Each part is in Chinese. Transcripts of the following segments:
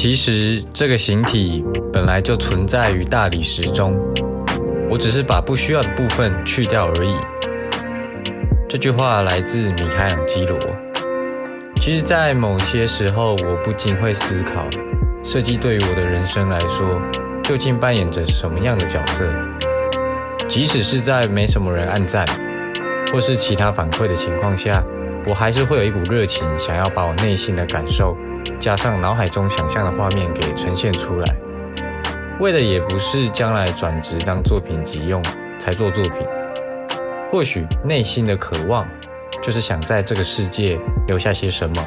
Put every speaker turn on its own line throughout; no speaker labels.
其实这个形体本来就存在于大理石中，我只是把不需要的部分去掉而已。这句话来自米开朗基罗。其实，在某些时候，我不禁会思考，设计对于我的人生来说，究竟扮演着什么样的角色？即使是在没什么人按赞，或是其他反馈的情况下，我还是会有一股热情，想要把我内心的感受。加上脑海中想象的画面给呈现出来，为的也不是将来转职当作品集用才做作品，或许内心的渴望就是想在这个世界留下些什么，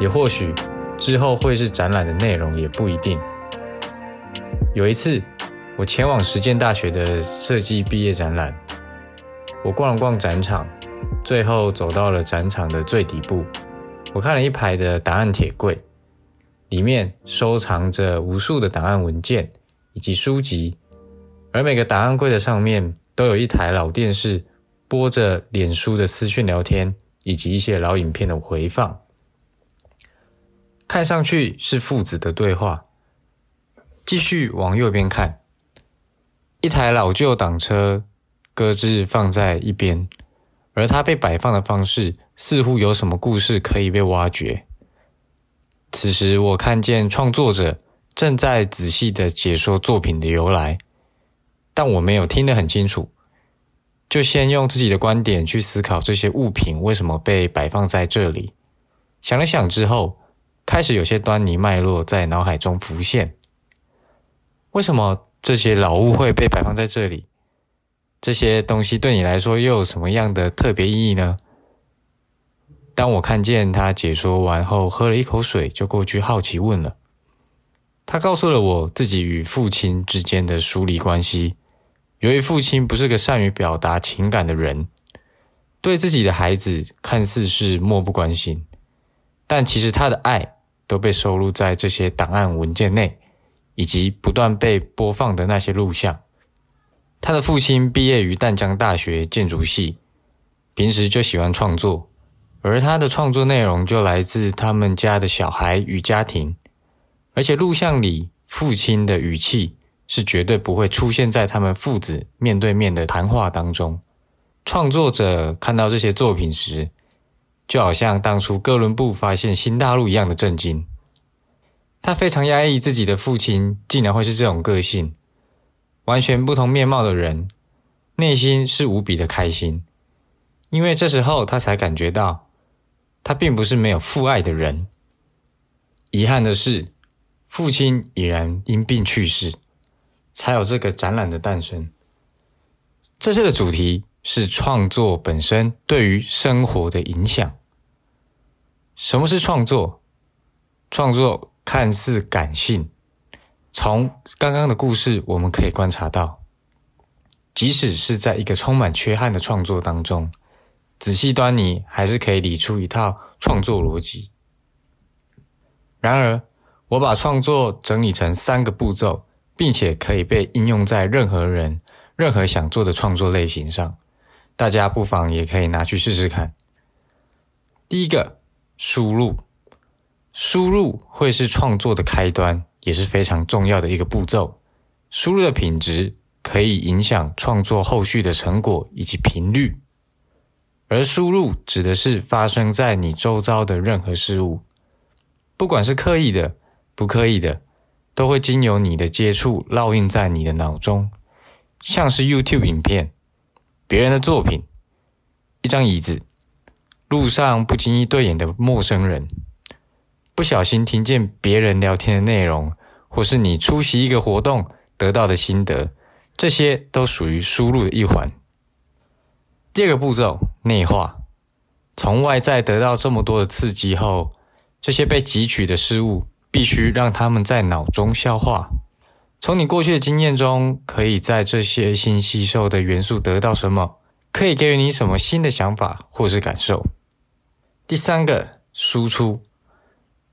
也或许之后会是展览的内容，也不一定。有一次，我前往实践大学的设计毕业展览，我逛了逛展场，最后走到了展场的最底部。我看了一排的档案铁柜，里面收藏着无数的档案文件以及书籍，而每个档案柜的上面都有一台老电视，播着脸书的私讯聊天以及一些老影片的回放，看上去是父子的对话。继续往右边看，一台老旧挡车搁置放在一边，而它被摆放的方式。似乎有什么故事可以被挖掘。此时，我看见创作者正在仔细的解说作品的由来，但我没有听得很清楚，就先用自己的观点去思考这些物品为什么被摆放在这里。想了想之后，开始有些端倪脉络在脑海中浮现。为什么这些老物会被摆放在这里？这些东西对你来说又有什么样的特别意义呢？当我看见他解说完后，喝了一口水，就过去好奇问了。他告诉了我自己与父亲之间的疏离关系。由于父亲不是个善于表达情感的人，对自己的孩子看似是漠不关心，但其实他的爱都被收录在这些档案文件内，以及不断被播放的那些录像。他的父亲毕业于淡江大学建筑系，平时就喜欢创作。而他的创作内容就来自他们家的小孩与家庭，而且录像里父亲的语气是绝对不会出现在他们父子面对面的谈话当中。创作者看到这些作品时，就好像当初哥伦布发现新大陆一样的震惊。他非常压抑自己的父亲竟然会是这种个性，完全不同面貌的人，内心是无比的开心，因为这时候他才感觉到。他并不是没有父爱的人。遗憾的是，父亲已然因病去世，才有这个展览的诞生。这次的主题是创作本身对于生活的影响。什么是创作？创作看似感性，从刚刚的故事我们可以观察到，即使是在一个充满缺憾的创作当中。仔细端倪，还是可以理出一套创作逻辑。然而，我把创作整理成三个步骤，并且可以被应用在任何人、任何想做的创作类型上。大家不妨也可以拿去试试看。第一个，输入。输入会是创作的开端，也是非常重要的一个步骤。输入的品质可以影响创作后续的成果以及频率。而输入指的是发生在你周遭的任何事物，不管是刻意的、不刻意的，都会经由你的接触烙印在你的脑中。像是 YouTube 影片、别人的作品、一张椅子、路上不经意对眼的陌生人、不小心听见别人聊天的内容，或是你出席一个活动得到的心得，这些都属于输入的一环。第二个步骤，内化。从外在得到这么多的刺激后，这些被汲取的事物必须让他们在脑中消化。从你过去的经验中，可以在这些新吸收的元素得到什么？可以给予你什么新的想法或是感受？第三个，输出。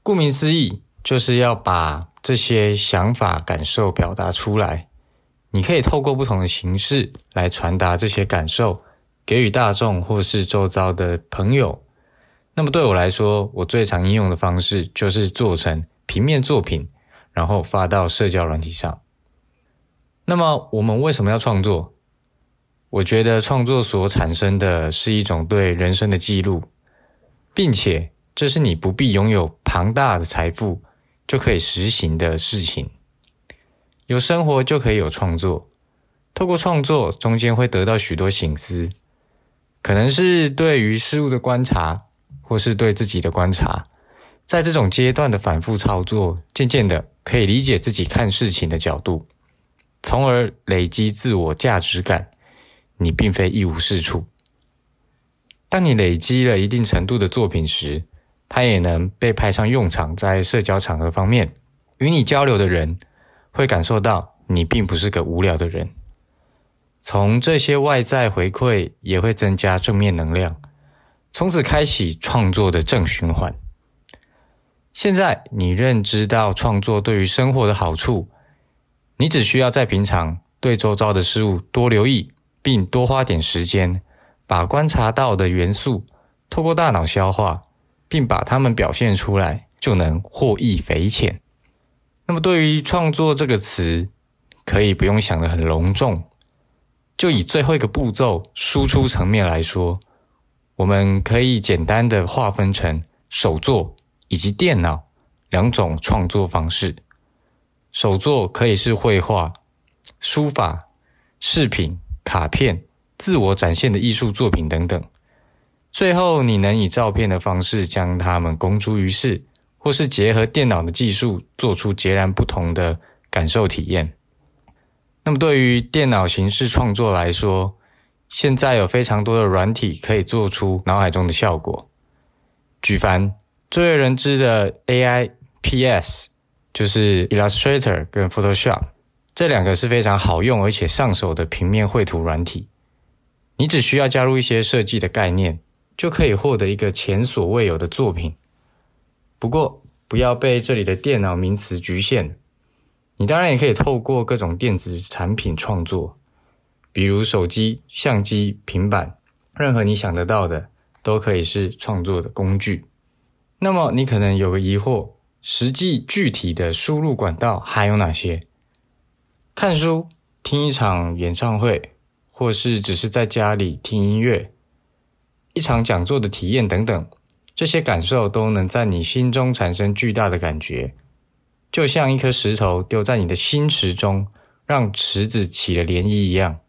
顾名思义，就是要把这些想法、感受表达出来。你可以透过不同的形式来传达这些感受。给予大众或是周遭的朋友，那么对我来说，我最常应用的方式就是做成平面作品，然后发到社交软体上。那么，我们为什么要创作？我觉得创作所产生的是一种对人生的记录，并且这是你不必拥有庞大的财富就可以实行的事情。有生活就可以有创作，透过创作中间会得到许多醒思，可能是对于事物的观察，或是对自己的观察。在这种阶段的反复操作，渐渐的可以理解自己看事情的角度。从而累积自我价值感，你并非一无是处。当你累积了一定程度的作品时，它也能被派上用场。在社交场合方面，与你交流的人会感受到你并不是个无聊的人。从这些外在回馈也会增加正面能量，从此开启创作的正循环。现在你认知到创作对于生活的好处。你只需要在平常对周遭的事物多留意，并多花点时间，把观察到的元素透过大脑消化，并把它们表现出来，就能获益匪浅。那么，对于创作这个词，可以不用想得很隆重，就以最后一个步骤输出层面来说，我们可以简单的划分成手作以及电脑两种创作方式。手作可以是绘画、书法、饰品、卡片、自我展现的艺术作品等等。最后，你能以照片的方式将它们公诸于世，或是结合电脑的技术，做出截然不同的感受体验。那么，对于电脑形式创作来说，现在有非常多的软体可以做出脑海中的效果。举凡最为人知的 AI PS。就是 Illustrator 跟 Photoshop 这两个是非常好用而且上手的平面绘图软体。你只需要加入一些设计的概念，就可以获得一个前所未有的作品。不过，不要被这里的电脑名词局限。你当然也可以透过各种电子产品创作，比如手机、相机、平板，任何你想得到的都可以是创作的工具。那么，你可能有个疑惑。实际具体的输入管道还有哪些？看书、听一场演唱会，或是只是在家里听音乐，一场讲座的体验等等，这些感受都能在你心中产生巨大的感觉，就像一颗石头丢在你的心池中，让池子起了涟漪一样。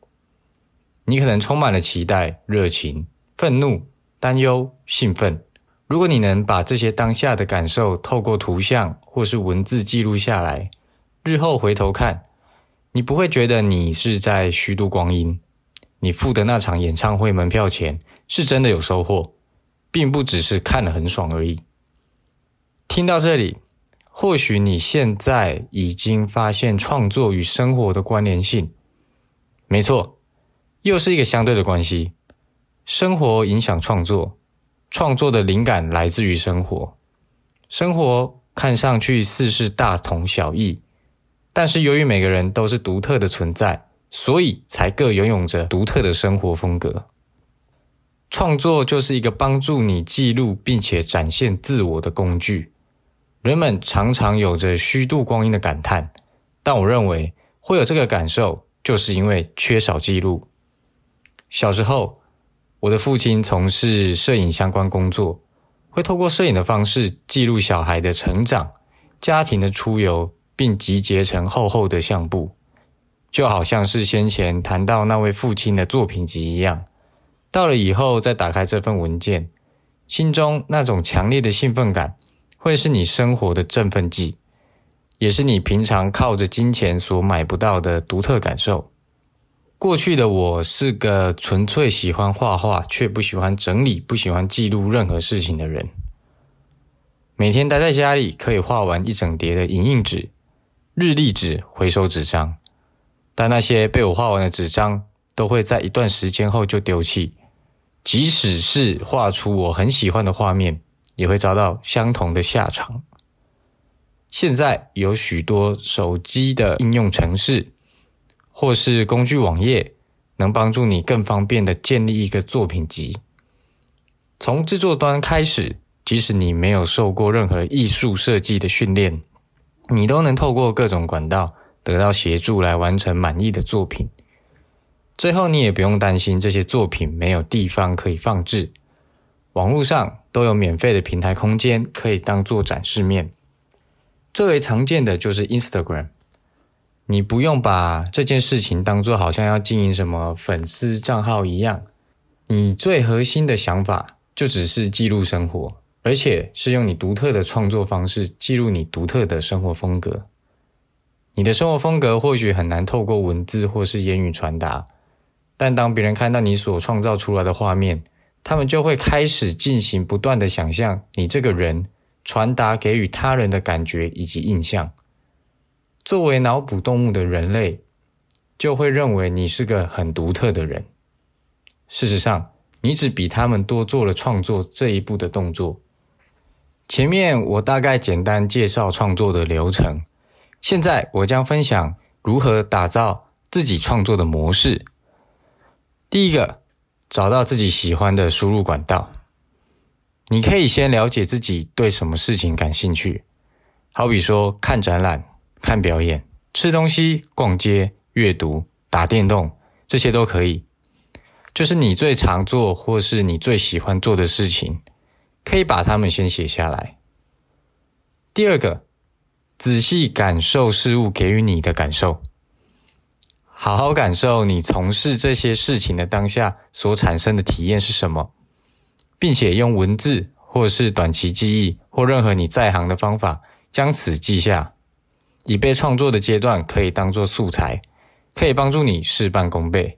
你可能充满了期待、热情、愤怒、担忧、兴奋。如果你能把这些当下的感受透过图像或是文字记录下来，日后回头看，你不会觉得你是在虚度光阴。你付的那场演唱会门票钱是真的有收获，并不只是看了很爽而已。听到这里，或许你现在已经发现创作与生活的关联性。没错，又是一个相对的关系，生活影响创作。创作的灵感来自于生活，生活看上去似是大同小异，但是由于每个人都是独特的存在，所以才各拥有着独特的生活风格。创作就是一个帮助你记录并且展现自我的工具。人们常常有着虚度光阴的感叹，但我认为会有这个感受，就是因为缺少记录。小时候。我的父亲从事摄影相关工作，会透过摄影的方式记录小孩的成长、家庭的出游，并集结成厚厚的相簿，就好像是先前谈到那位父亲的作品集一样。到了以后再打开这份文件，心中那种强烈的兴奋感，会是你生活的振奋剂，也是你平常靠着金钱所买不到的独特感受。过去的我是个纯粹喜欢画画，却不喜欢整理、不喜欢记录任何事情的人。每天待在家里，可以画完一整叠的影印纸、日历纸、回收纸张，但那些被我画完的纸张，都会在一段时间后就丢弃。即使是画出我很喜欢的画面，也会遭到相同的下场。现在有许多手机的应用程式。或是工具网页，能帮助你更方便的建立一个作品集。从制作端开始，即使你没有受过任何艺术设计的训练，你都能透过各种管道得到协助来完成满意的作品。最后，你也不用担心这些作品没有地方可以放置，网络上都有免费的平台空间可以当做展示面。最为常见的就是 Instagram，你不用把这件事情当做好像要经营什么粉丝账号一样，你最核心的想法就只是记录生活，而且是用你独特的创作方式记录你独特的生活风格。你的生活风格或许很难透过文字或是言语传达。但当别人看到你所创造出来的画面，他们就会开始进行不断的想象你这个人，传达给予他人的感觉以及印象。作为脑补动物的人类，就会认为你是个很独特的人。事实上，你只比他们多做了创作这一步的动作。前面我大概简单介绍创作的流程，现在我将分享如何打造自己创作的模式。第一个，找到自己喜欢的输入管道。你可以先了解自己对什么事情感兴趣，好比说看展览、看表演、吃东西、逛街、阅读、打电动，这些都可以。就是你最常做或是你最喜欢做的事情，可以把它们先写下来。第二个，仔细感受事物给予你的感受。好好感受你从事这些事情的当下所产生的体验是什么，并且用文字或是短期记忆或任何你在行的方法将此记下，以备创作的阶段可以当做素材，可以帮助你事半功倍。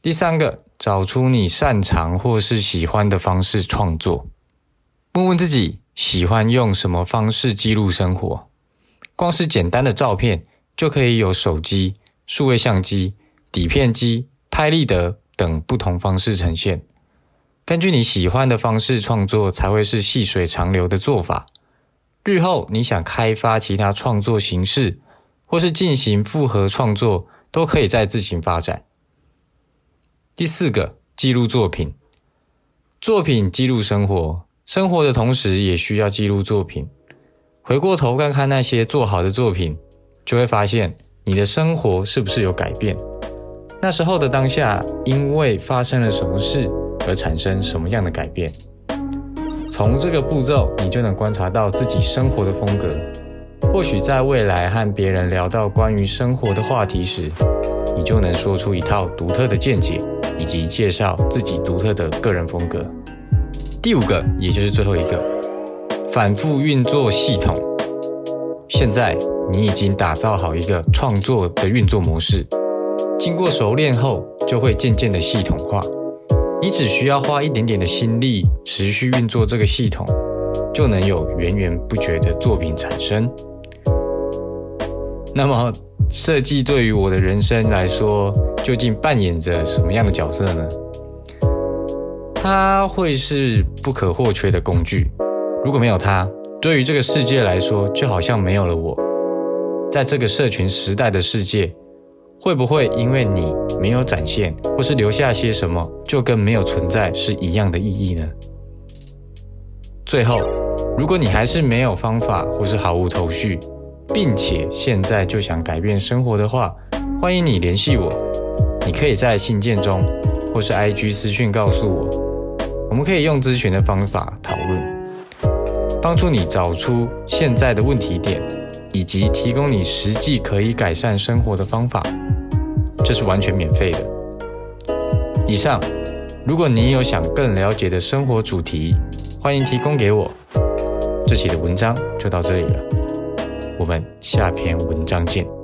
第三个，找出你擅长或是喜欢的方式创作，问问自己喜欢用什么方式记录生活。光是简单的照片就可以有手机。数位相机、底片机、拍立得等不同方式呈现，根据你喜欢的方式创作，才会是细水长流的做法。日后你想开发其他创作形式，或是进行复合创作，都可以再自行发展。第四个，记录作品。作品记录生活，生活的同时也需要记录作品。回过头看看那些做好的作品，就会发现。你的生活是不是有改变？那时候的当下，因为发生了什么事而产生什么样的改变？从这个步骤，你就能观察到自己生活的风格。或许在未来和别人聊到关于生活的话题时，你就能说出一套独特的见解，以及介绍自己独特的个人风格。第五个，也就是最后一个，反复运作系统。现在。你已经打造好一个创作的运作模式，经过熟练后，就会渐渐的系统化。你只需要花一点点的心力，持续运作这个系统，就能有源源不绝的作品产生。那么，设计对于我的人生来说，究竟扮演着什么样的角色呢？它会是不可或缺的工具。如果没有它，对于这个世界来说，就好像没有了我。在这个社群时代的世界，会不会因为你没有展现，或是留下些什么，就跟没有存在是一样的意义呢？最后，如果你还是没有方法，或是毫无头绪，并且现在就想改变生活的话，欢迎你联系我。你可以在信件中，或是 IG 私讯告诉我，我们可以用咨询的方法讨，帮助你找出现在的问题点。以及提供你实际可以改善生活的方法，这是完全免费的。以上，如果你有想更了解的生活主题，欢迎提供给我。这期的文章就到这里了，我们下篇文章见。